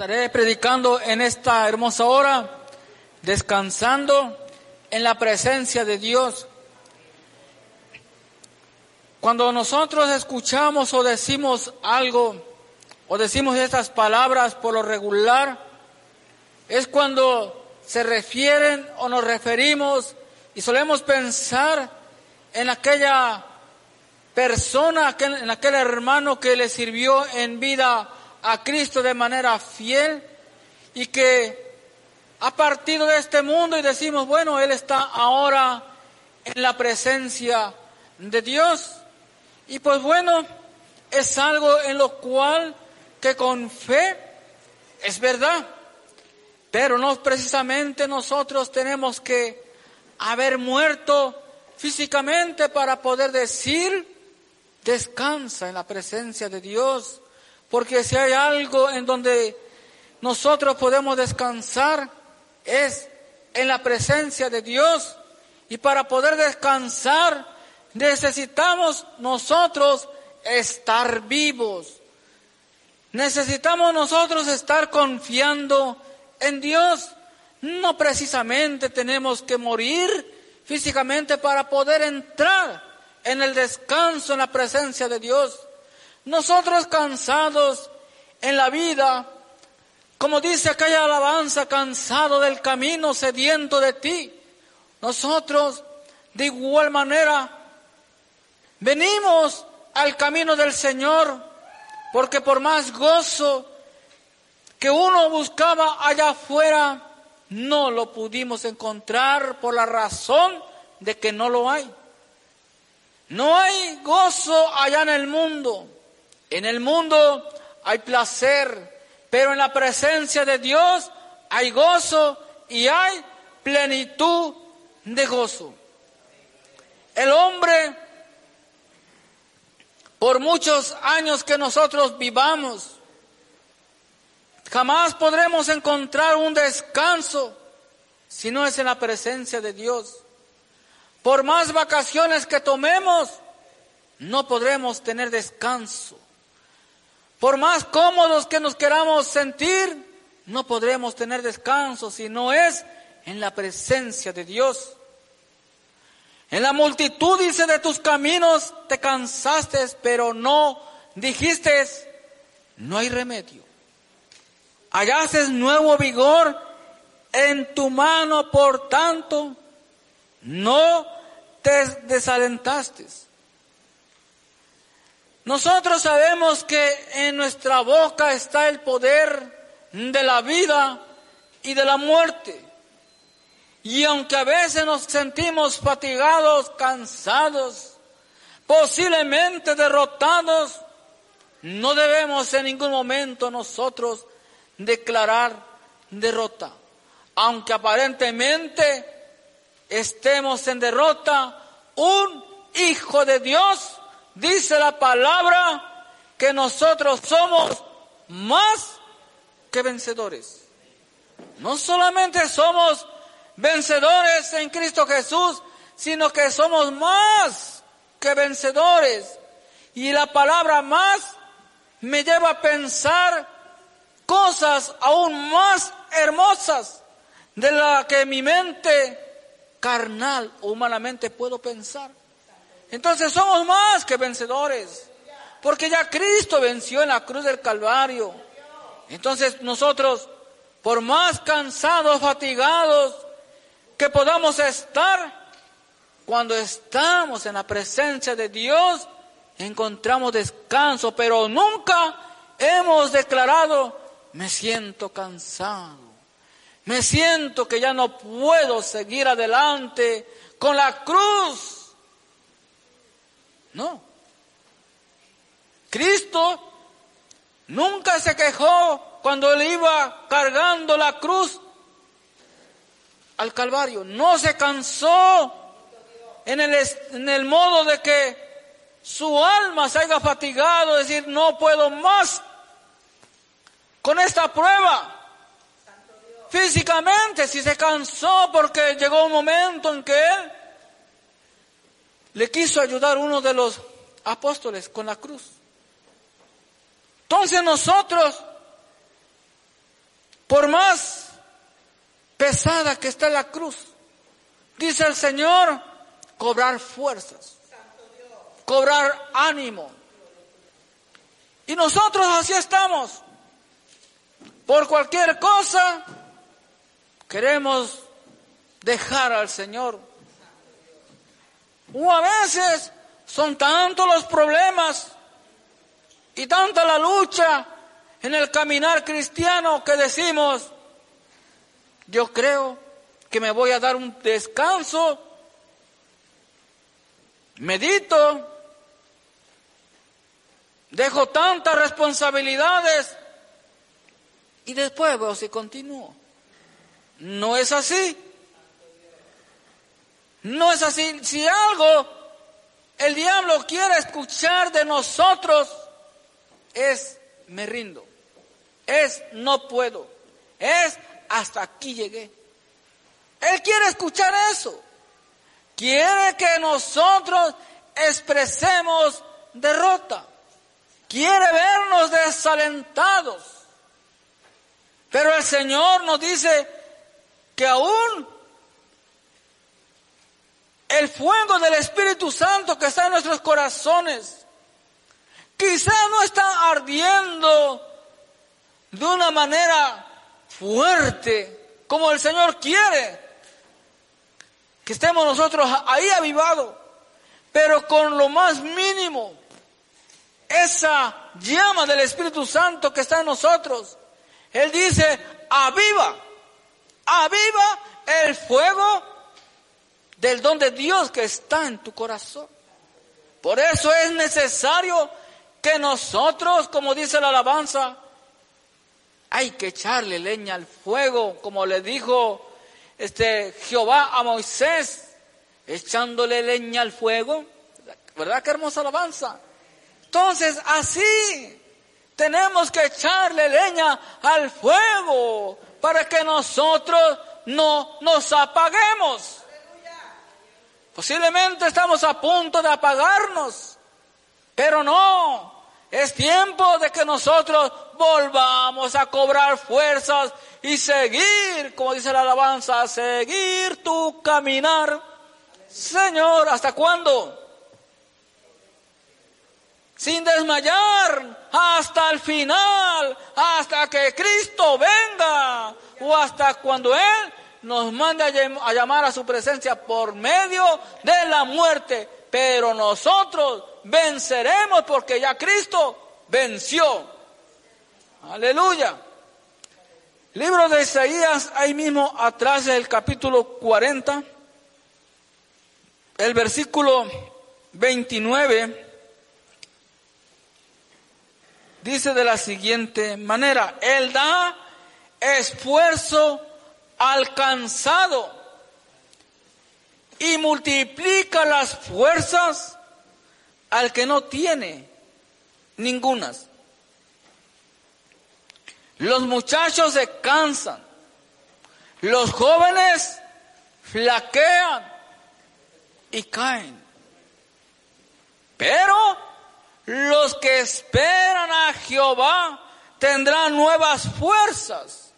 Estaré predicando en esta hermosa hora, descansando en la presencia de Dios. Cuando nosotros escuchamos o decimos algo, o decimos estas palabras por lo regular, es cuando se refieren o nos referimos y solemos pensar en aquella persona, en aquel hermano que le sirvió en vida a Cristo de manera fiel y que ha partido de este mundo y decimos, bueno, Él está ahora en la presencia de Dios. Y pues bueno, es algo en lo cual que con fe es verdad, pero no precisamente nosotros tenemos que haber muerto físicamente para poder decir, descansa en la presencia de Dios. Porque si hay algo en donde nosotros podemos descansar es en la presencia de Dios. Y para poder descansar necesitamos nosotros estar vivos. Necesitamos nosotros estar confiando en Dios. No precisamente tenemos que morir físicamente para poder entrar en el descanso, en la presencia de Dios. Nosotros cansados en la vida, como dice aquella alabanza, cansado del camino, sediento de ti, nosotros de igual manera venimos al camino del Señor, porque por más gozo que uno buscaba allá afuera, no lo pudimos encontrar por la razón de que no lo hay. No hay gozo allá en el mundo. En el mundo hay placer, pero en la presencia de Dios hay gozo y hay plenitud de gozo. El hombre, por muchos años que nosotros vivamos, jamás podremos encontrar un descanso si no es en la presencia de Dios. Por más vacaciones que tomemos, no podremos tener descanso. Por más cómodos que nos queramos sentir, no podremos tener descanso si no es en la presencia de Dios. En la multitud, dice, de tus caminos te cansaste, pero no dijiste, no hay remedio. Hallaste nuevo vigor en tu mano, por tanto, no te desalentaste. Nosotros sabemos que en nuestra boca está el poder de la vida y de la muerte. Y aunque a veces nos sentimos fatigados, cansados, posiblemente derrotados, no debemos en ningún momento nosotros declarar derrota. Aunque aparentemente estemos en derrota, un hijo de Dios dice la palabra que nosotros somos más que vencedores. No solamente somos vencedores en Cristo Jesús, sino que somos más que vencedores. Y la palabra más me lleva a pensar cosas aún más hermosas de la que mi mente carnal o humanamente puedo pensar. Entonces somos más que vencedores, porque ya Cristo venció en la cruz del Calvario. Entonces nosotros, por más cansados, fatigados que podamos estar, cuando estamos en la presencia de Dios, encontramos descanso, pero nunca hemos declarado, me siento cansado, me siento que ya no puedo seguir adelante con la cruz no. Cristo nunca se quejó cuando él iba cargando la cruz al Calvario. No se cansó en el, en el modo de que su alma se haya fatigado, decir, no puedo más con esta prueba. Físicamente, si se cansó porque llegó un momento en que él le quiso ayudar uno de los apóstoles con la cruz. Entonces nosotros Por más pesada que está la cruz, dice el Señor, cobrar fuerzas, cobrar ánimo. Y nosotros así estamos. Por cualquier cosa queremos dejar al Señor. O a veces son tantos los problemas y tanta la lucha en el caminar cristiano que decimos, yo creo que me voy a dar un descanso, medito, dejo tantas responsabilidades y después veo si continúo. No es así. No es así. Si algo el diablo quiere escuchar de nosotros es me rindo es no puedo, es hasta aquí llegué. Él quiere escuchar eso. Quiere que nosotros expresemos derrota. Quiere vernos desalentados. Pero el Señor nos dice que aún el fuego del Espíritu Santo que está en nuestros corazones, quizá no está ardiendo de una manera fuerte, como el Señor quiere, que estemos nosotros ahí avivados, pero con lo más mínimo, esa llama del Espíritu Santo que está en nosotros. Él dice, aviva, aviva el fuego del don de Dios que está en tu corazón. Por eso es necesario que nosotros, como dice la alabanza, hay que echarle leña al fuego, como le dijo este Jehová a Moisés, echándole leña al fuego. ¿Verdad qué hermosa alabanza? Entonces, así tenemos que echarle leña al fuego para que nosotros no nos apaguemos. Posiblemente estamos a punto de apagarnos, pero no, es tiempo de que nosotros volvamos a cobrar fuerzas y seguir, como dice la alabanza, seguir tu caminar. Señor, ¿hasta cuándo? Sin desmayar hasta el final, hasta que Cristo venga o hasta cuando Él nos mande a llamar a su presencia por medio de la muerte. Pero nosotros venceremos porque ya Cristo venció. Aleluya. Libro de Isaías, ahí mismo atrás del capítulo 40, el versículo 29, dice de la siguiente manera, Él da esfuerzo alcanzado y multiplica las fuerzas al que no tiene ningunas. Los muchachos se cansan, los jóvenes flaquean y caen. Pero los que esperan a Jehová tendrán nuevas fuerzas,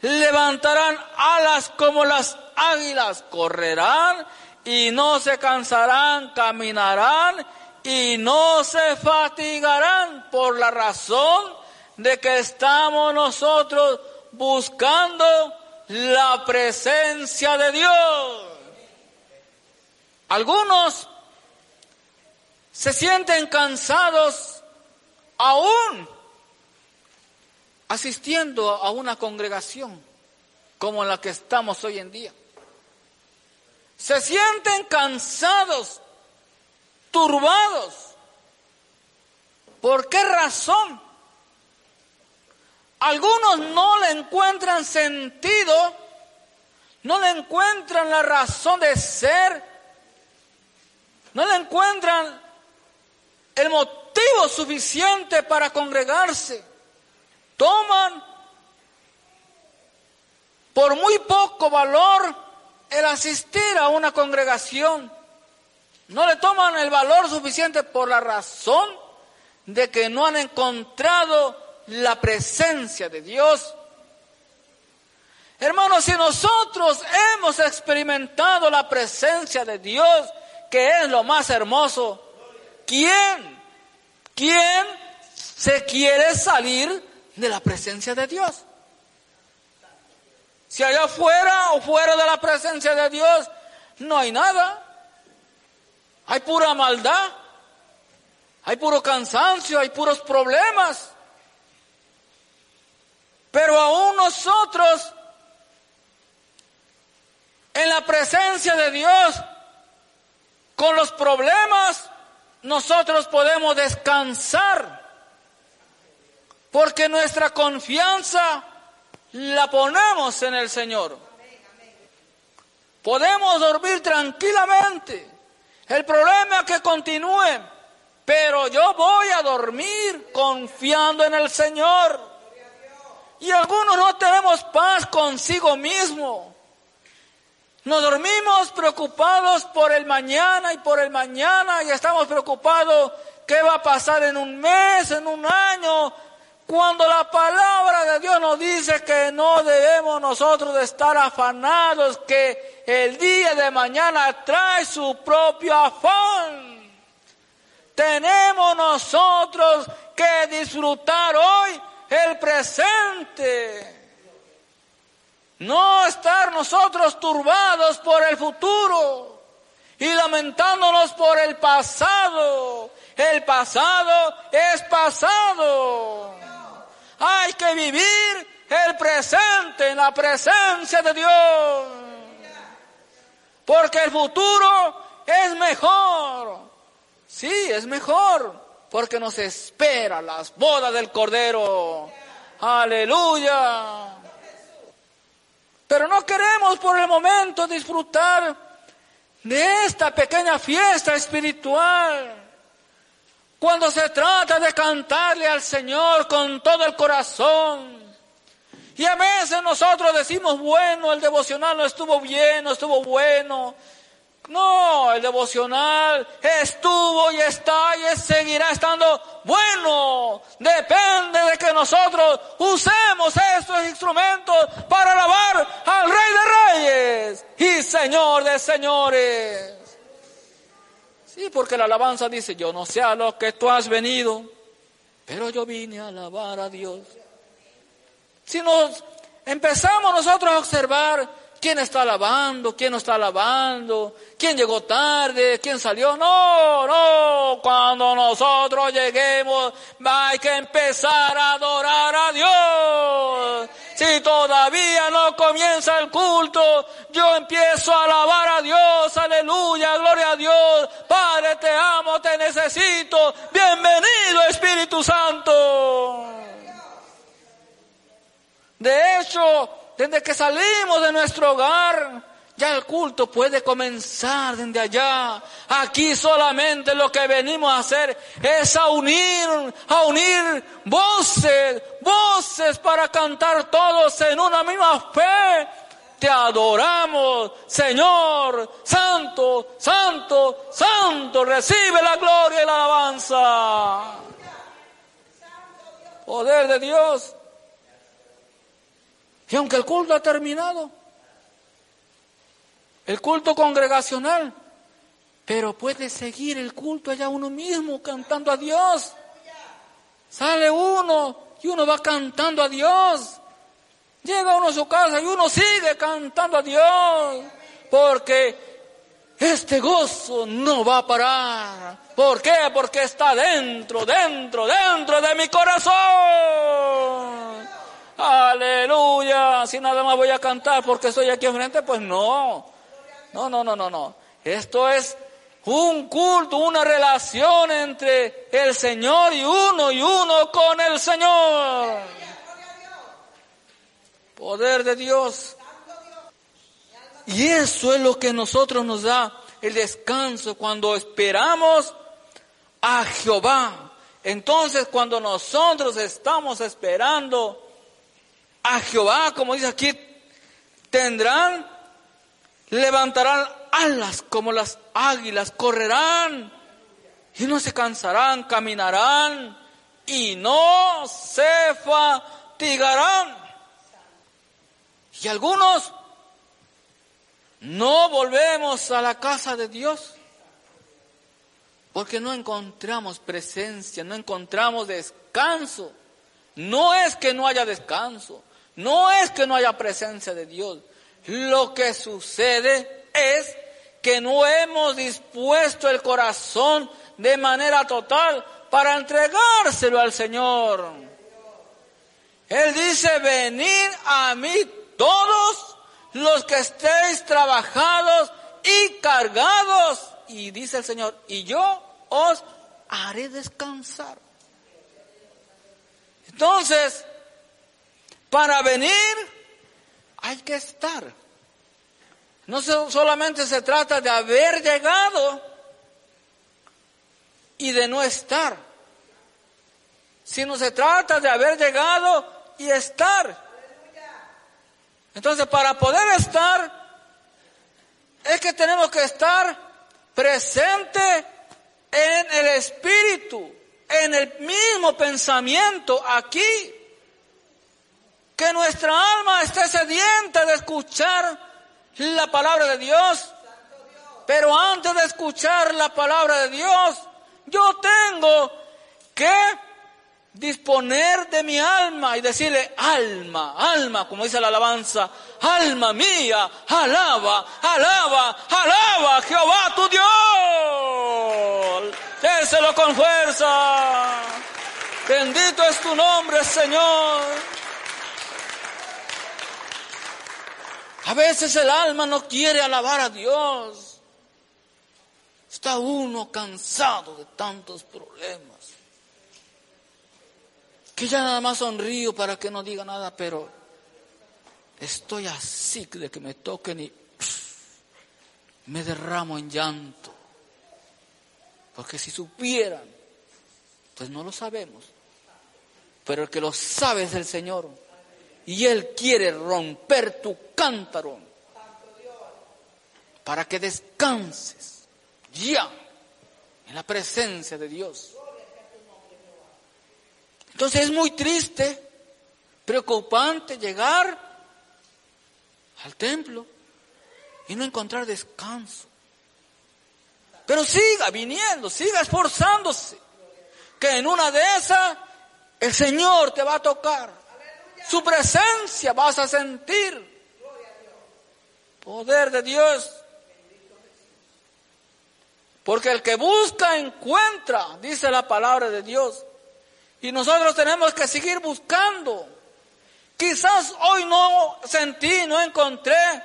levantarán alas como las águilas, correrán y no se cansarán, caminarán y no se fatigarán por la razón de que estamos nosotros buscando la presencia de Dios. Algunos se sienten cansados aún asistiendo a una congregación como la que estamos hoy en día. Se sienten cansados turbados. ¿Por qué razón? Algunos no le encuentran sentido, no le encuentran la razón de ser, no le encuentran el motivo suficiente para congregarse. Toman por muy poco valor el asistir a una congregación. No le toman el valor suficiente por la razón de que no han encontrado la presencia de Dios. Hermanos, si nosotros hemos experimentado la presencia de Dios, que es lo más hermoso, ¿quién, quién se quiere salir de la presencia de Dios? Si allá afuera o fuera de la presencia de Dios no hay nada, hay pura maldad, hay puro cansancio, hay puros problemas. Pero aún nosotros, en la presencia de Dios, con los problemas, nosotros podemos descansar. Porque nuestra confianza la ponemos en el Señor. Podemos dormir tranquilamente. El problema es que continúe, pero yo voy a dormir confiando en el Señor. Y algunos no tenemos paz consigo mismo. Nos dormimos preocupados por el mañana y por el mañana y estamos preocupados qué va a pasar en un mes, en un año, cuando la palabra de Dios nos dice que no debemos nosotros de estar afanados, que el día de mañana trae su propio afán. Tenemos nosotros que disfrutar hoy el presente. No estar nosotros turbados por el futuro y lamentándonos por el pasado. El pasado es pasado. Hay que vivir el presente en la presencia de Dios. Porque el futuro es mejor. Sí, es mejor. Porque nos espera las bodas del Cordero. Aleluya. Pero no queremos por el momento disfrutar de esta pequeña fiesta espiritual. Cuando se trata de cantarle al Señor con todo el corazón. Y a veces nosotros decimos, bueno, el devocional no estuvo bien, no estuvo bueno. No, el devocional estuvo y está y seguirá estando bueno. Depende de que nosotros usemos estos instrumentos para alabar al Rey de Reyes y Señor de Señores. Sí, porque la alabanza dice, yo no sé a lo que tú has venido, pero yo vine a alabar a Dios. Si nos empezamos nosotros a observar quién está alabando, quién no está alabando, quién llegó tarde, quién salió, no, no, cuando nosotros lleguemos hay que empezar a adorar a Dios. Si todavía no comienza el culto, yo empiezo a alabar a Dios, aleluya, gloria a Dios. Padre, te amo, te necesito. Bienvenido Espíritu Santo. De hecho, desde que salimos de nuestro hogar, ya el culto puede comenzar desde allá. Aquí solamente lo que venimos a hacer es a unir, a unir voces, voces para cantar todos en una misma fe. Te adoramos, Señor, Santo, Santo, Santo, recibe la gloria y la alabanza. Poder de Dios. Y aunque el culto ha terminado, el culto congregacional, pero puede seguir el culto allá uno mismo cantando a Dios. Sale uno y uno va cantando a Dios. Llega uno a su casa y uno sigue cantando a Dios. Porque este gozo no va a parar. ¿Por qué? Porque está dentro, dentro, dentro de mi corazón. Aleluya. Si nada más voy a cantar porque estoy aquí enfrente, pues no. No, no, no, no, no. Esto es un culto, una relación entre el Señor y uno y uno con el Señor. Poder de Dios. Y eso es lo que nosotros nos da el descanso cuando esperamos a Jehová. Entonces cuando nosotros estamos esperando a Jehová, como dice aquí, tendrán levantarán alas como las águilas, correrán y no se cansarán, caminarán y no se fatigarán. Y algunos no volvemos a la casa de Dios porque no encontramos presencia, no encontramos descanso. No es que no haya descanso, no es que no haya presencia de Dios. Lo que sucede es que no hemos dispuesto el corazón de manera total para entregárselo al Señor. Él dice, venid a mí todos los que estéis trabajados y cargados. Y dice el Señor, y yo os haré descansar. Entonces, para venir hay que estar. No solamente se trata de haber llegado y de no estar, sino se trata de haber llegado y estar. Entonces, para poder estar, es que tenemos que estar presente en el espíritu, en el mismo pensamiento aquí. Que nuestra alma esté sedienta de escuchar la palabra de Dios. Pero antes de escuchar la palabra de Dios, yo tengo que disponer de mi alma y decirle, alma, alma, como dice la alabanza, alma mía, alaba, alaba, alaba Jehová tu Dios. Déselo con fuerza. Bendito es tu nombre, Señor. A veces el alma no quiere alabar a Dios. Está uno cansado de tantos problemas que ya nada más sonrío para que no diga nada, pero estoy así de que me toquen y me derramo en llanto. Porque si supieran, pues no lo sabemos. Pero el que lo sabe es el Señor. Y Él quiere romper tu cántaro para que descanses ya en la presencia de Dios. Entonces es muy triste, preocupante llegar al templo y no encontrar descanso. Pero siga viniendo, siga esforzándose, que en una de esas el Señor te va a tocar. Su presencia vas a sentir. Poder de Dios. Porque el que busca encuentra, dice la palabra de Dios. Y nosotros tenemos que seguir buscando. Quizás hoy no sentí, no encontré,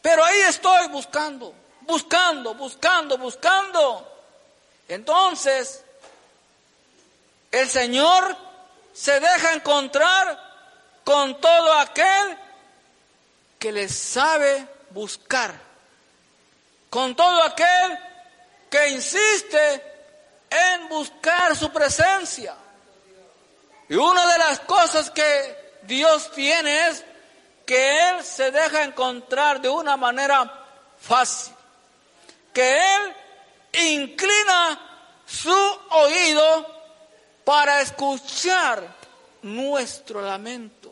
pero ahí estoy buscando, buscando, buscando, buscando. Entonces, el Señor se deja encontrar con todo aquel que le sabe buscar, con todo aquel que insiste en buscar su presencia. Y una de las cosas que Dios tiene es que Él se deja encontrar de una manera fácil. Que Él inclina su oído para escuchar nuestro lamento,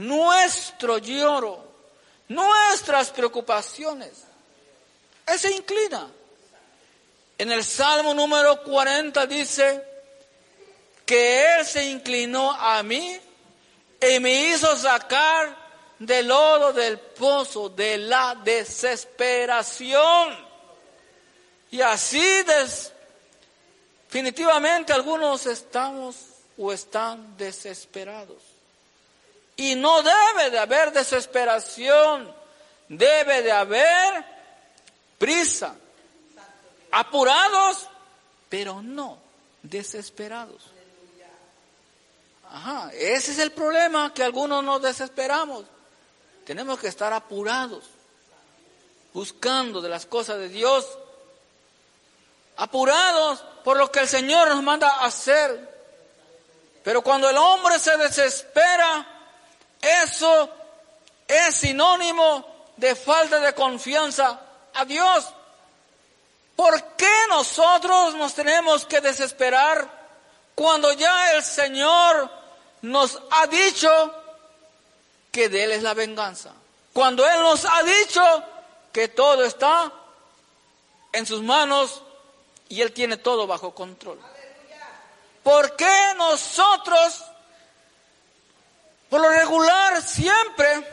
nuestro lloro, nuestras preocupaciones. Él se inclina. En el Salmo número 40 dice, que Él se inclinó a mí y me hizo sacar del lodo del pozo de la desesperación. Y así definitivamente algunos estamos o están desesperados. Y no debe de haber desesperación, debe de haber prisa, apurados, pero no desesperados. Ajá, ese es el problema que algunos nos desesperamos. Tenemos que estar apurados, buscando de las cosas de Dios, apurados por lo que el Señor nos manda hacer. Pero cuando el hombre se desespera, eso es sinónimo de falta de confianza a Dios. ¿Por qué nosotros nos tenemos que desesperar cuando ya el Señor nos ha dicho que de Él es la venganza. Cuando Él nos ha dicho que todo está en sus manos y Él tiene todo bajo control. ¿Por qué nosotros, por lo regular, siempre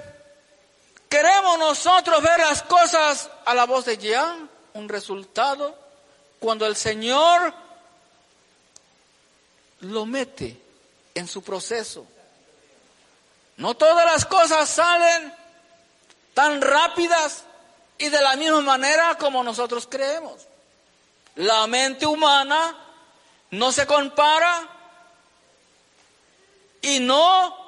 queremos nosotros ver las cosas a la voz de ya, un resultado, cuando el Señor lo mete en su proceso? No todas las cosas salen tan rápidas y de la misma manera como nosotros creemos. La mente humana no se compara y no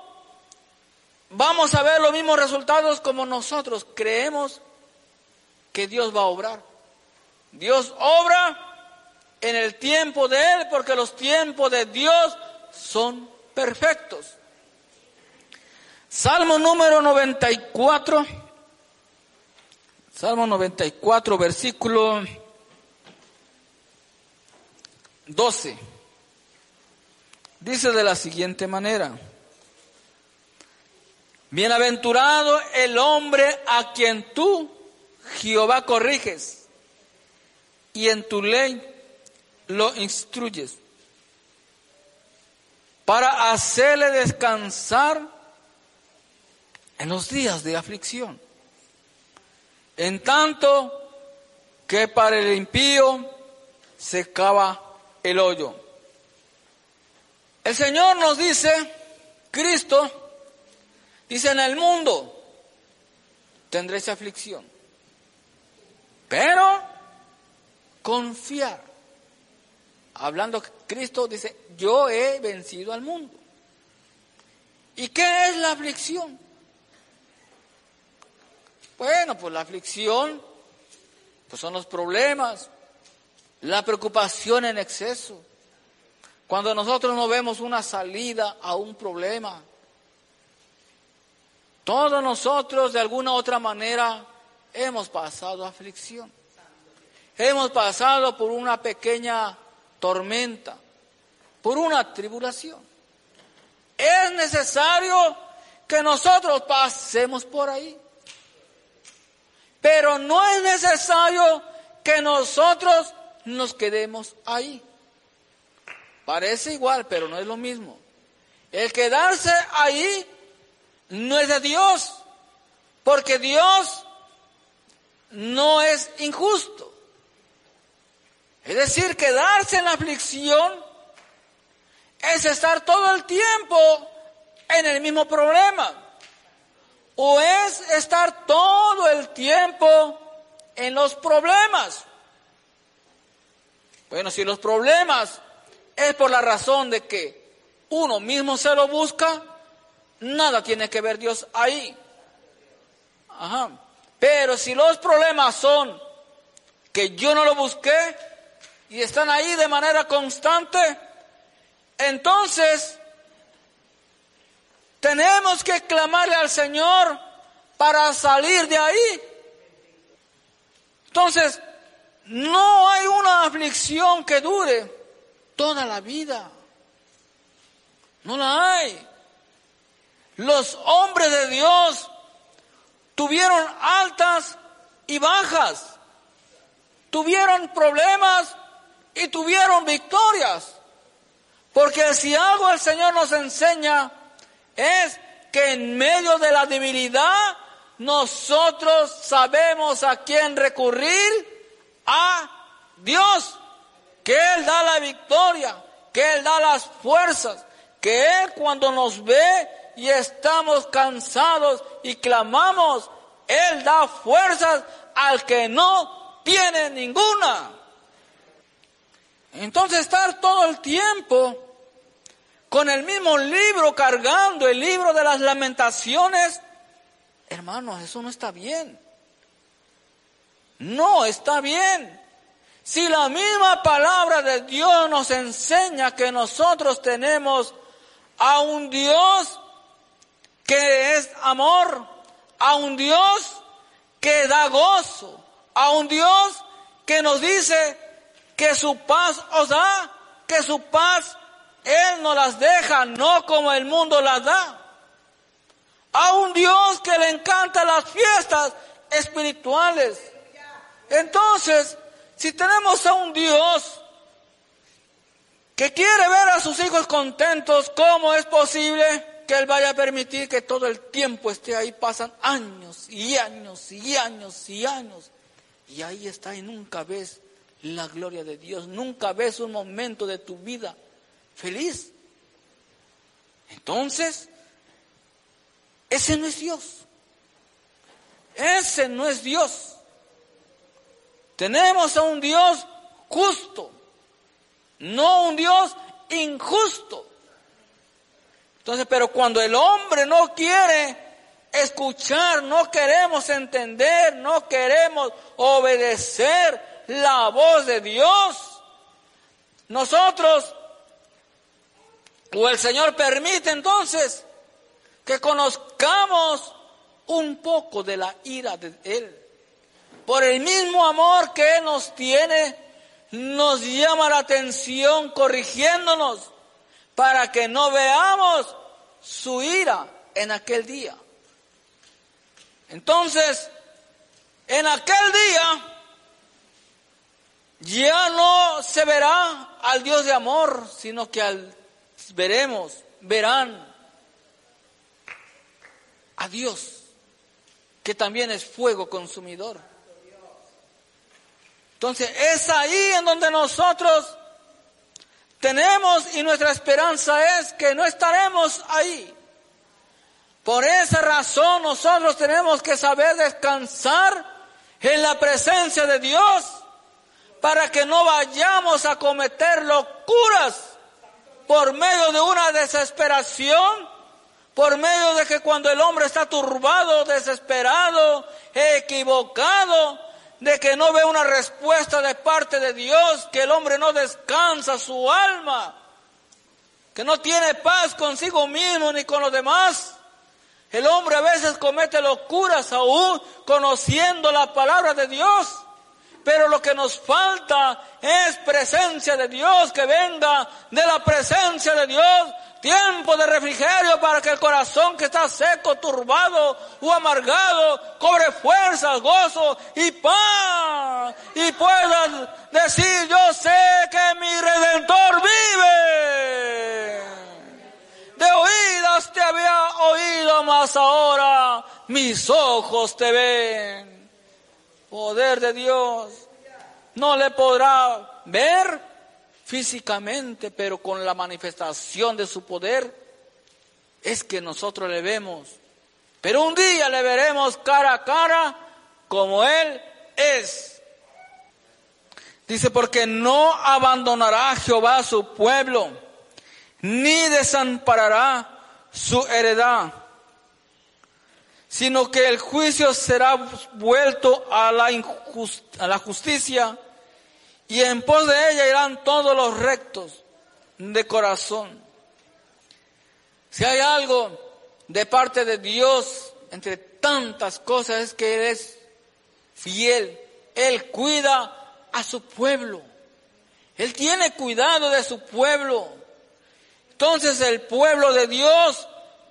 vamos a ver los mismos resultados como nosotros creemos que Dios va a obrar. Dios obra en el tiempo de Él porque los tiempos de Dios son perfectos. Salmo número 94. Salmo 94, versículo 12. Dice de la siguiente manera. Bienaventurado el hombre a quien tú, Jehová, corriges y en tu ley lo instruyes para hacerle descansar en los días de aflicción. En tanto que para el impío se cava el hoyo. El Señor nos dice, Cristo, dice en el mundo tendréis aflicción, pero confiar. Hablando Cristo dice, yo he vencido al mundo. ¿Y qué es la aflicción? Bueno, pues la aflicción, pues son los problemas, la preocupación en exceso. Cuando nosotros no vemos una salida a un problema, todos nosotros de alguna otra manera hemos pasado aflicción. Hemos pasado por una pequeña tormenta, por una tribulación. Es necesario que nosotros pasemos por ahí. Pero no es necesario que nosotros nos quedemos ahí. Parece igual, pero no es lo mismo. El quedarse ahí no es de Dios, porque Dios no es injusto. Es decir, quedarse en la aflicción es estar todo el tiempo en el mismo problema o es estar todo el tiempo en los problemas. Bueno, si los problemas es por la razón de que uno mismo se lo busca, nada tiene que ver Dios ahí. Ajá. Pero si los problemas son que yo no lo busqué y están ahí de manera constante, entonces tenemos que clamarle al Señor para salir de ahí. Entonces, no hay una aflicción que dure toda la vida. No la hay. Los hombres de Dios tuvieron altas y bajas. Tuvieron problemas y tuvieron victorias. Porque si algo el Señor nos enseña es que en medio de la debilidad nosotros sabemos a quién recurrir, a Dios, que Él da la victoria, que Él da las fuerzas, que Él cuando nos ve y estamos cansados y clamamos, Él da fuerzas al que no tiene ninguna. Entonces estar todo el tiempo con el mismo libro cargando, el libro de las lamentaciones, hermanos, eso no está bien. No está bien. Si la misma palabra de Dios nos enseña que nosotros tenemos a un Dios que es amor, a un Dios que da gozo, a un Dios que nos dice que su paz os da, que su paz él no las deja, no como el mundo las da. a un Dios que le encanta las fiestas espirituales. Entonces, si tenemos a un Dios que quiere ver a sus hijos contentos, ¿cómo es posible que Él vaya a permitir que todo el tiempo esté ahí? Pasan años y años y años y años. Y ahí está y nunca ves la gloria de Dios, nunca ves un momento de tu vida feliz. Entonces, ese no es Dios. Ese no es Dios. Tenemos a un Dios justo, no un Dios injusto. Entonces, pero cuando el hombre no quiere escuchar, no queremos entender, no queremos obedecer la voz de Dios, nosotros, o el Señor permite entonces que conozcamos un poco de la ira de Él. Por el mismo amor que Él nos tiene, nos llama la atención corrigiéndonos para que no veamos su ira en aquel día. Entonces, en aquel día ya no se verá al Dios de amor, sino que al, veremos, verán a Dios, que también es fuego consumidor. Entonces es ahí en donde nosotros tenemos y nuestra esperanza es que no estaremos ahí. Por esa razón nosotros tenemos que saber descansar en la presencia de Dios para que no vayamos a cometer locuras por medio de una desesperación por medio de que cuando el hombre está turbado, desesperado, equivocado, de que no ve una respuesta de parte de Dios, que el hombre no descansa su alma, que no tiene paz consigo mismo ni con los demás. El hombre a veces comete locuras aún conociendo la palabra de Dios. Pero lo que nos falta es presencia de Dios, que venga de la presencia de Dios tiempo de refrigerio para que el corazón que está seco, turbado o amargado cobre fuerzas, gozo y paz y pueda decir yo sé que mi redentor vive. De oídas te había oído, mas ahora mis ojos te ven. Poder de Dios. No le podrá ver, físicamente, pero con la manifestación de su poder, es que nosotros le vemos. Pero un día le veremos cara a cara como Él es. Dice, porque no abandonará Jehová a su pueblo, ni desamparará su heredad, sino que el juicio será vuelto a la, a la justicia y en pos de ella irán todos los rectos de corazón. Si hay algo de parte de Dios entre tantas cosas es que Él es fiel. Él cuida a su pueblo. Él tiene cuidado de su pueblo. Entonces el pueblo de Dios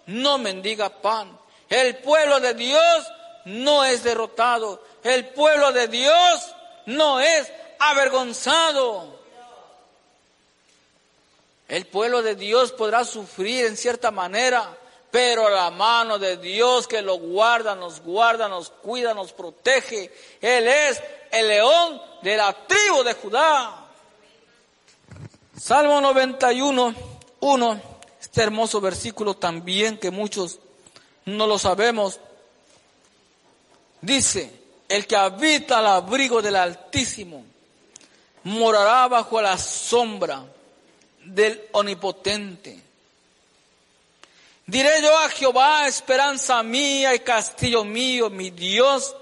no mendiga pan. El pueblo de Dios no es derrotado. El pueblo de Dios no es avergonzado. El pueblo de Dios podrá sufrir en cierta manera, pero la mano de Dios que lo guarda, nos guarda, nos cuida, nos protege. Él es el león de la tribu de Judá. Salmo 91, 1, este hermoso versículo también que muchos no lo sabemos. Dice, el que habita al abrigo del Altísimo morará bajo la sombra del Omnipotente. Diré yo a Jehová, esperanza mía y castillo mío, mi Dios,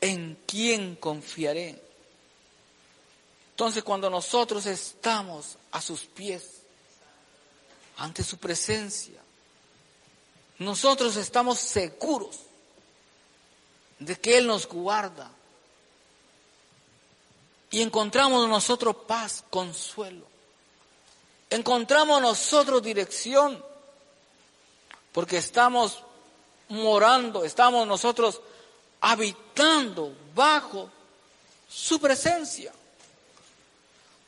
en quien confiaré. Entonces cuando nosotros estamos a sus pies, ante su presencia, nosotros estamos seguros de que Él nos guarda, y encontramos nosotros paz, consuelo. Encontramos nosotros dirección porque estamos morando, estamos nosotros habitando bajo su presencia.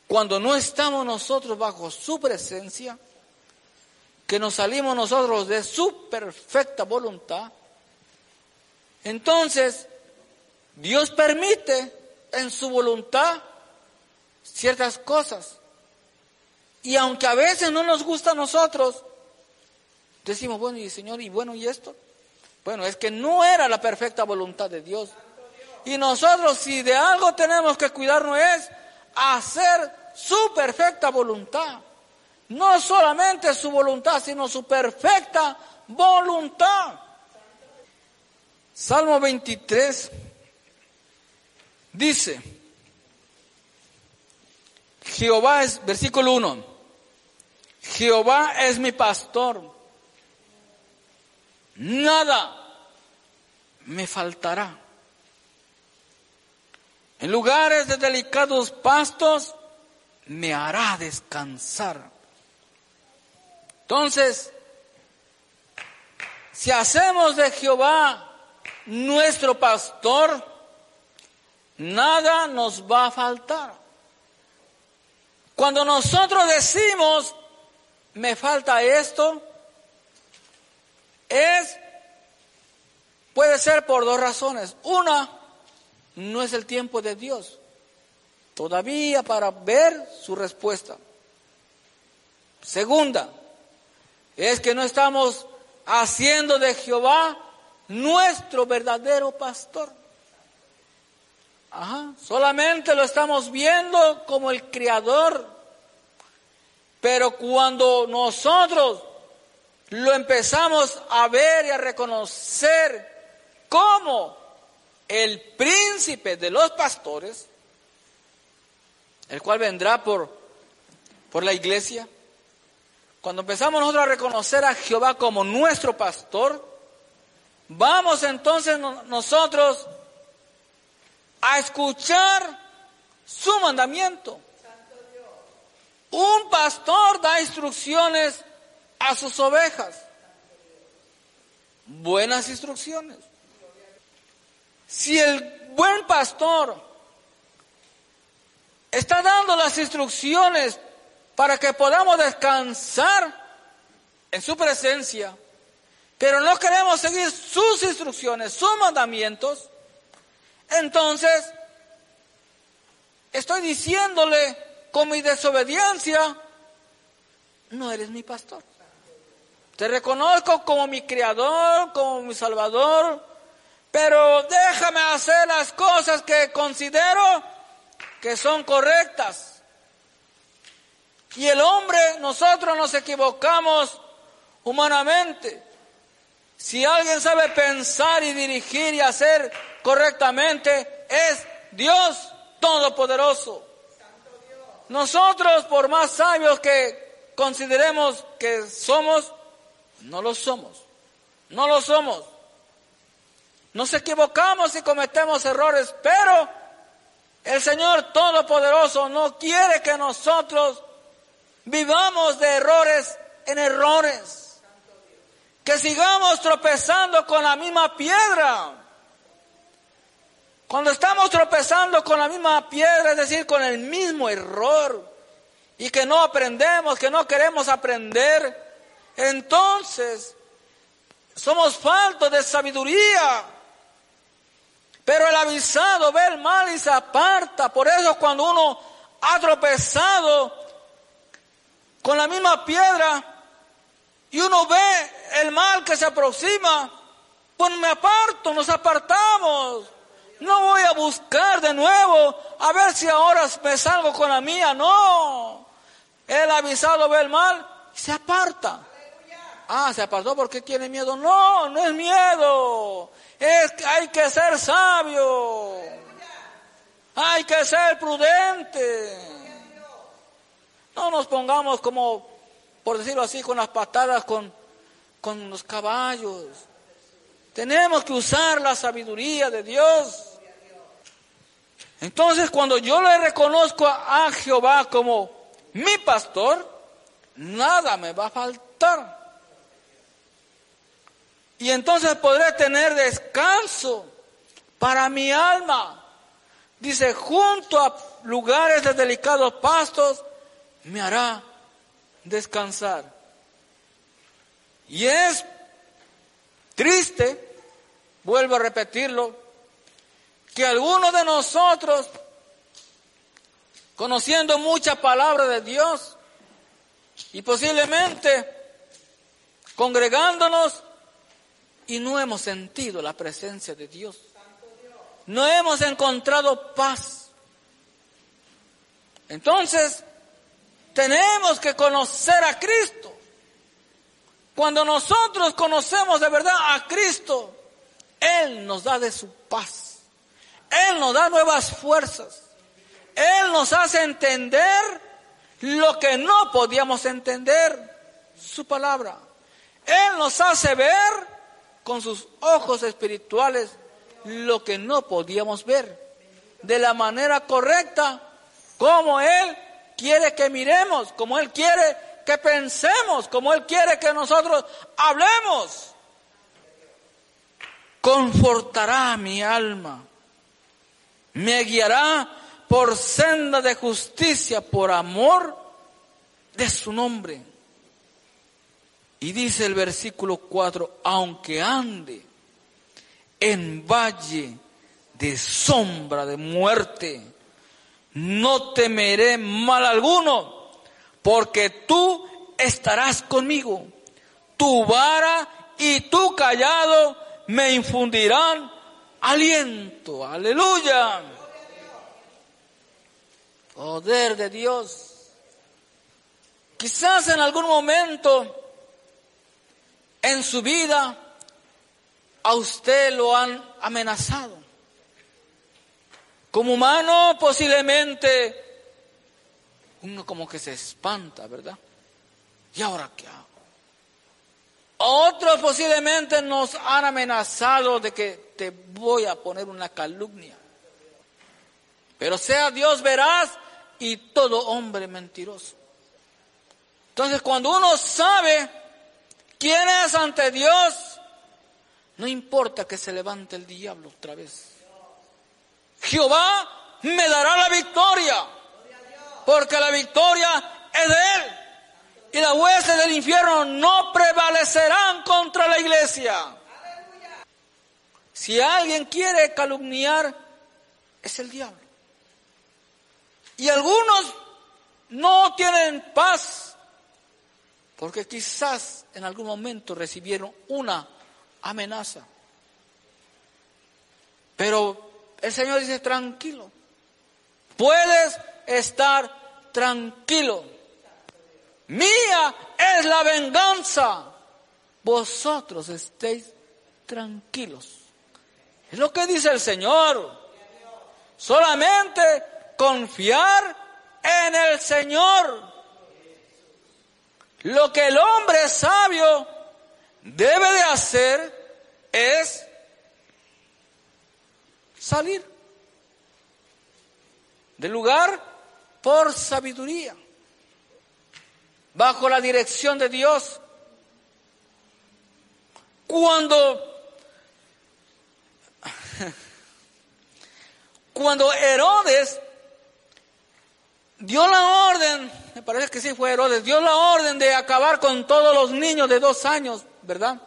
Cuando no estamos nosotros bajo su presencia, que nos salimos nosotros de su perfecta voluntad, entonces Dios permite en su voluntad ciertas cosas. Y aunque a veces no nos gusta a nosotros, decimos, bueno, y Señor, y bueno, ¿y esto? Bueno, es que no era la perfecta voluntad de Dios. Y nosotros si de algo tenemos que cuidarnos es hacer su perfecta voluntad. No solamente su voluntad, sino su perfecta voluntad. Salmo 23 dice, Jehová es, versículo 1, Jehová es mi pastor, nada me faltará. En lugares de delicados pastos me hará descansar. Entonces, si hacemos de Jehová nuestro pastor, nada nos va a faltar. Cuando nosotros decimos, me falta esto, es, puede ser por dos razones. Una, no es el tiempo de Dios todavía para ver su respuesta. Segunda, es que no estamos haciendo de Jehová nuestro verdadero pastor. Ajá, solamente lo estamos viendo como el creador. Pero cuando nosotros lo empezamos a ver y a reconocer como el príncipe de los pastores, el cual vendrá por, por la iglesia. Cuando empezamos nosotros a reconocer a Jehová como nuestro pastor, vamos entonces nosotros a escuchar su mandamiento. Un pastor da instrucciones a sus ovejas. Buenas instrucciones. Si el buen pastor está dando las instrucciones para que podamos descansar en su presencia, pero no queremos seguir sus instrucciones, sus mandamientos, entonces estoy diciéndole con mi desobediencia, no eres mi pastor. Te reconozco como mi criador, como mi salvador, pero déjame hacer las cosas que considero que son correctas. Y el hombre, nosotros nos equivocamos humanamente. Si alguien sabe pensar y dirigir y hacer correctamente, es Dios Todopoderoso. Nosotros, por más sabios que consideremos que somos, no lo somos. No lo somos. Nos equivocamos y cometemos errores, pero el Señor Todopoderoso no quiere que nosotros vivamos de errores en errores. Que sigamos tropezando con la misma piedra. Cuando estamos tropezando con la misma piedra, es decir, con el mismo error, y que no aprendemos, que no queremos aprender, entonces somos faltos de sabiduría. Pero el avisado ve el mal y se aparta. Por eso cuando uno ha tropezado con la misma piedra y uno ve el mal que se aproxima, pues me aparto, nos apartamos. No voy a buscar de nuevo a ver si ahora me salgo con la mía. No. El avisado ve el mal y se aparta. Ah, se apartó porque tiene miedo. No, no es miedo. Es que hay que ser sabio. Hay que ser prudente. No nos pongamos como, por decirlo así, con las patadas con, con los caballos. Tenemos que usar la sabiduría de Dios. Entonces, cuando yo le reconozco a Jehová como mi pastor, nada me va a faltar. Y entonces podré tener descanso para mi alma. Dice, junto a lugares de delicados pastos, me hará descansar. Y es triste, vuelvo a repetirlo, que algunos de nosotros, conociendo mucha palabra de Dios, y posiblemente congregándonos, y no hemos sentido la presencia de Dios. No hemos encontrado paz. Entonces, tenemos que conocer a Cristo. Cuando nosotros conocemos de verdad a Cristo, Él nos da de su paz. Él nos da nuevas fuerzas. Él nos hace entender lo que no podíamos entender, su palabra. Él nos hace ver con sus ojos espirituales lo que no podíamos ver de la manera correcta, como Él quiere que miremos, como Él quiere que pensemos, como Él quiere que nosotros hablemos. Confortará mi alma, me guiará por senda de justicia, por amor de su nombre. Y dice el versículo 4, aunque ande en valle de sombra de muerte, no temeré mal alguno, porque tú estarás conmigo. Tu vara y tu callado me infundirán aliento. Aleluya. Poder de Dios. Quizás en algún momento en su vida a usted lo han amenazado. Como humano posiblemente uno como que se espanta, ¿verdad? ¿Y ahora qué hago? Otros posiblemente nos han amenazado de que te voy a poner una calumnia. Pero sea Dios veraz y todo hombre mentiroso. Entonces cuando uno sabe quién es ante Dios, no importa que se levante el diablo otra vez. Jehová me dará la victoria, porque la victoria es de Él. Y las huestes del infierno no prevalecerán contra la iglesia. Si alguien quiere calumniar, es el diablo. Y algunos no tienen paz, porque quizás en algún momento recibieron una amenaza. Pero el Señor dice, tranquilo, puedes estar tranquilo. Mía es la venganza. Vosotros estéis tranquilos. Es lo que dice el Señor. Solamente confiar en el Señor. Lo que el hombre sabio debe de hacer es salir del lugar por sabiduría, bajo la dirección de Dios. Cuando, cuando Herodes dio la orden, me parece que sí fue Herodes, dio la orden de acabar con todos los niños de dos años, ¿verdad?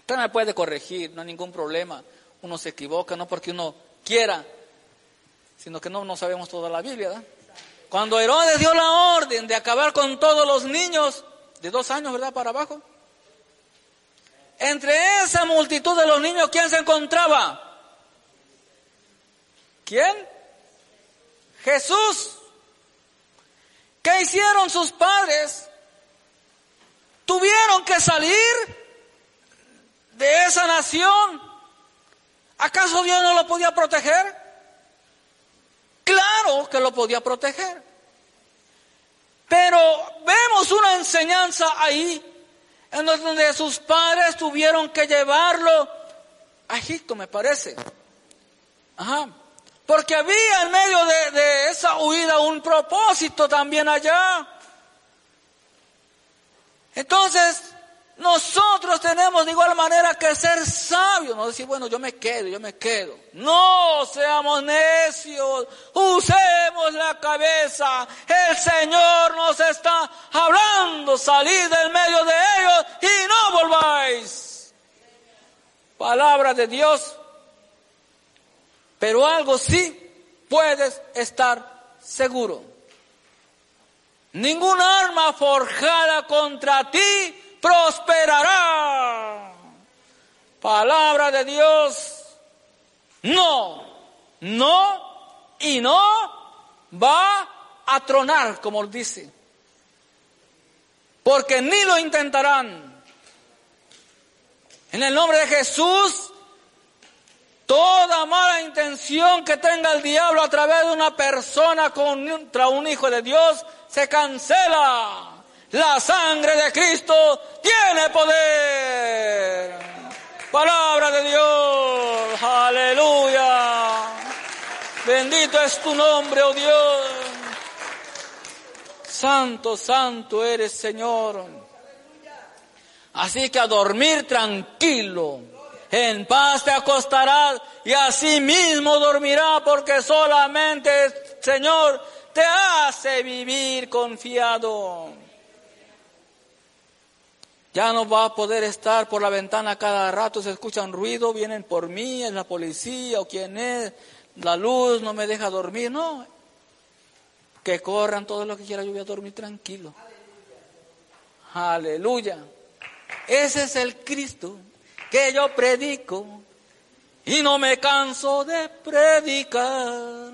Usted me puede corregir, no hay ningún problema uno se equivoca, no porque uno quiera, sino que no, no sabemos toda la Biblia. Cuando Herodes dio la orden de acabar con todos los niños de dos años, ¿verdad? Para abajo. Entre esa multitud de los niños, ¿quién se encontraba? ¿Quién? Jesús. ¿Qué hicieron sus padres? Tuvieron que salir de esa nación ¿Acaso Dios no lo podía proteger? Claro que lo podía proteger. Pero vemos una enseñanza ahí en donde sus padres tuvieron que llevarlo a Egipto, me parece. Ajá. Porque había en medio de, de esa huida un propósito también allá. Entonces, nosotros tenemos de igual manera que ser sabios, no decir, bueno, yo me quedo, yo me quedo. No seamos necios, usemos la cabeza. El Señor nos está hablando, salid del medio de ellos y no volváis. Palabra de Dios. Pero algo sí puedes estar seguro. Ningún arma forjada contra ti prosperará. Palabra de Dios, no, no y no va a tronar, como dice. Porque ni lo intentarán. En el nombre de Jesús, toda mala intención que tenga el diablo a través de una persona contra un hijo de Dios se cancela. La sangre de Cristo tiene poder. Palabra de Dios. Aleluya. Bendito es tu nombre, oh Dios. Santo, santo eres, Señor. Así que a dormir tranquilo. En paz te acostarás y así mismo dormirá porque solamente, Señor, te hace vivir confiado. Ya no va a poder estar por la ventana cada rato, se escuchan ruido, vienen por mí, es la policía o quién es, la luz no me deja dormir, no. Que corran todo lo que quiera, yo voy a dormir tranquilo. Aleluya. Ese es el Cristo que yo predico y no me canso de predicar.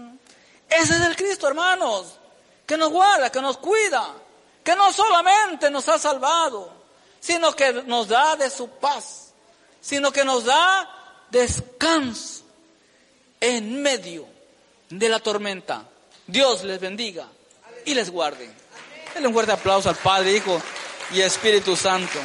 Ese es el Cristo, hermanos, que nos guarda, que nos cuida, que no solamente nos ha salvado, sino que nos da de su paz, sino que nos da descanso en medio de la tormenta. Dios les bendiga y les guarde. Denle un fuerte aplauso al Padre, Hijo y Espíritu Santo.